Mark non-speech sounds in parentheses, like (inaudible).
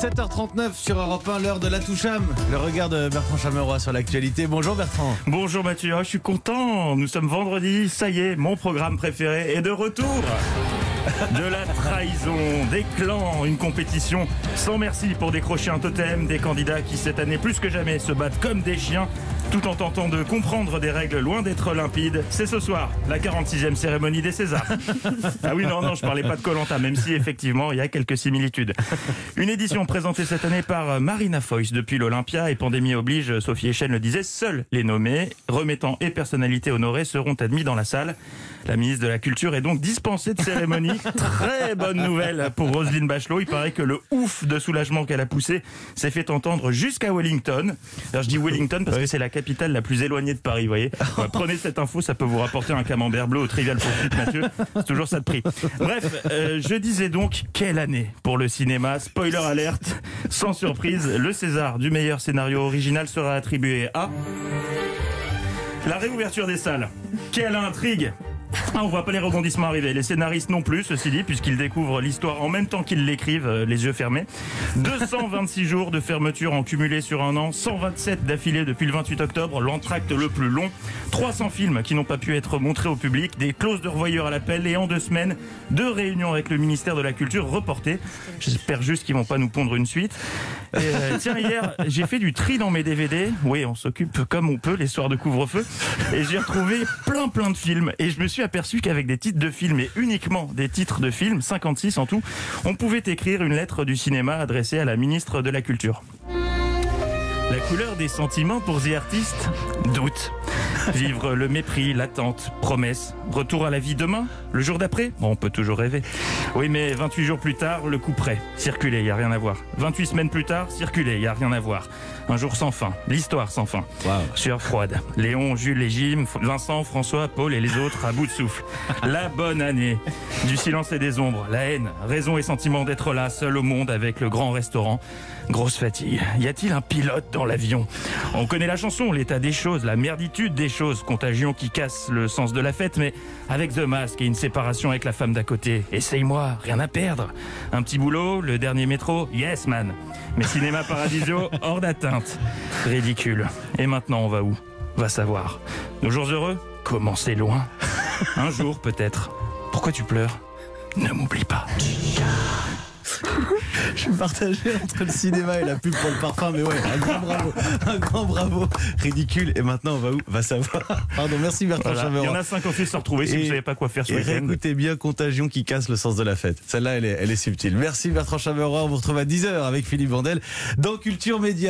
7h39 sur Europe 1, l'heure de la Toucham. Le regard de Bertrand Chameroy sur l'actualité. Bonjour Bertrand. Bonjour Mathieu, je suis content. Nous sommes vendredi, ça y est, mon programme préféré est de retour. De la trahison, des clans, une compétition sans merci pour décrocher un totem, des candidats qui cette année plus que jamais se battent comme des chiens tout en tentant de comprendre des règles loin d'être limpides. C'est ce soir, la 46e cérémonie des Césars. (laughs) Ah oui, non, non, je parlais pas de Colanta, même si effectivement il y a quelques similitudes. Une édition présentée cette année par Marina Foïs depuis l'Olympia et pandémie oblige, Sophie Echen le disait, seuls les nommés, remettants et personnalités honorées seront admis dans la salle. La ministre de la Culture est donc dispensée de cérémonie. (laughs) Très bonne nouvelle pour Roselyne Bachelot. Il paraît que le ouf de soulagement qu'elle a poussé s'est fait entendre jusqu'à Wellington. Alors je dis Wellington parce que c'est la capitale la plus éloignée de Paris, vous voyez. (laughs) Prenez cette info, ça peut vous rapporter un camembert bleu au trivial poursuite, Mathieu. C'est toujours ça de prix. Bref, euh, je disais donc, quelle année pour le cinéma. Spoiler alerte, sans surprise, le César du meilleur scénario original sera attribué à... La réouverture des salles. Quelle intrigue ah, on voit pas les rebondissements arriver. Les scénaristes non plus, ceci dit, puisqu'ils découvrent l'histoire en même temps qu'ils l'écrivent, euh, les yeux fermés. 226 (laughs) jours de fermeture en cumulé sur un an, 127 d'affilée depuis le 28 octobre, l'entracte le plus long, 300 films qui n'ont pas pu être montrés au public, des clauses de revoyeur à l'appel et en deux semaines, deux réunions avec le ministère de la Culture reportées. J'espère juste qu'ils vont pas nous pondre une suite. Et, euh, (laughs) tiens, hier, j'ai fait du tri dans mes DVD. Oui, on s'occupe comme on peut les soirs de couvre-feu. Et j'ai retrouvé plein plein de films. Et je me suis aperçu qu'avec des titres de films et uniquement des titres de films, 56 en tout, on pouvait écrire une lettre du cinéma adressée à la ministre de la Culture. La couleur des sentiments pour The Artist Doute. Vivre le mépris, l'attente, promesse. Retour à la vie demain Le jour d'après bon, On peut toujours rêver. Oui, mais 28 jours plus tard, le coup près. Circuler, y a rien à voir. 28 semaines plus tard, circuler, y a rien à voir. Un jour sans fin. L'histoire sans fin. Wow. Sueur froide. Léon, Jules, les Jim, Vincent, François, Paul et les autres à bout de souffle. La bonne année. Du silence et des ombres. La haine. Raison et sentiment d'être là, seul au monde avec le grand restaurant. Grosse fatigue. Y a-t-il un pilote dans l'avion? On connaît la chanson, l'état des choses, la merditude des choses, contagion qui casse le sens de la fête, mais avec The Mask et une séparation avec la femme d'à côté. Essaye-moi, rien à perdre. Un petit boulot, le dernier métro, yes man. Mais Cinéma Paradiso, (laughs) hors d'atteinte. Ridicule. Et maintenant, on va où? Va savoir. Nos jours heureux? Commencez loin. (laughs) Un jour, peut-être. Pourquoi tu pleures? Ne m'oublie pas. (laughs) Je suis partagé entre le cinéma et la pub pour le parfum, mais ouais, un grand bravo. Un grand bravo. Ridicule. Et maintenant, on va où? Va savoir. Pardon, merci Bertrand Voilà. Il y en a 50 fait se retrouver si vous savez pas quoi faire ce week-end. réécoutez bien Contagion qui casse le sens de la fête. Celle-là, elle est, elle est subtile. Merci Bertrand Chameroy. On vous retrouve à 10h avec Philippe Vandel dans Culture Média.